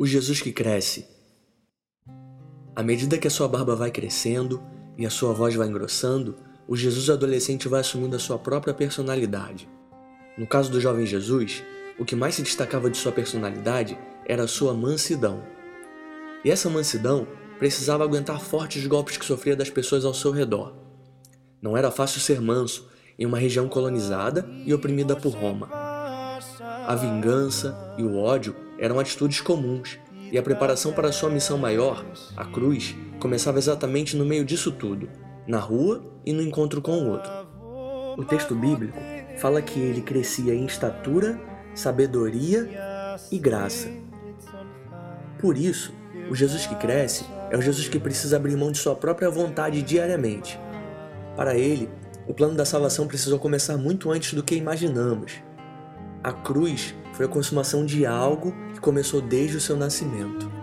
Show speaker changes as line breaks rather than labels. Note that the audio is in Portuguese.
O Jesus que cresce. À medida que a sua barba vai crescendo e a sua voz vai engrossando, o Jesus adolescente vai assumindo a sua própria personalidade. No caso do jovem Jesus, o que mais se destacava de sua personalidade era a sua mansidão. E essa mansidão precisava aguentar fortes golpes que sofria das pessoas ao seu redor. Não era fácil ser manso em uma região colonizada e oprimida por Roma. A vingança e o ódio eram atitudes comuns, e a preparação para sua missão maior, a cruz, começava exatamente no meio disso tudo, na rua e no encontro com o outro. O texto bíblico fala que ele crescia em estatura, sabedoria e graça. Por isso, o Jesus que cresce é o Jesus que precisa abrir mão de sua própria vontade diariamente. Para ele, o plano da salvação precisou começar muito antes do que imaginamos. A cruz foi a consumação de algo que começou desde o seu nascimento.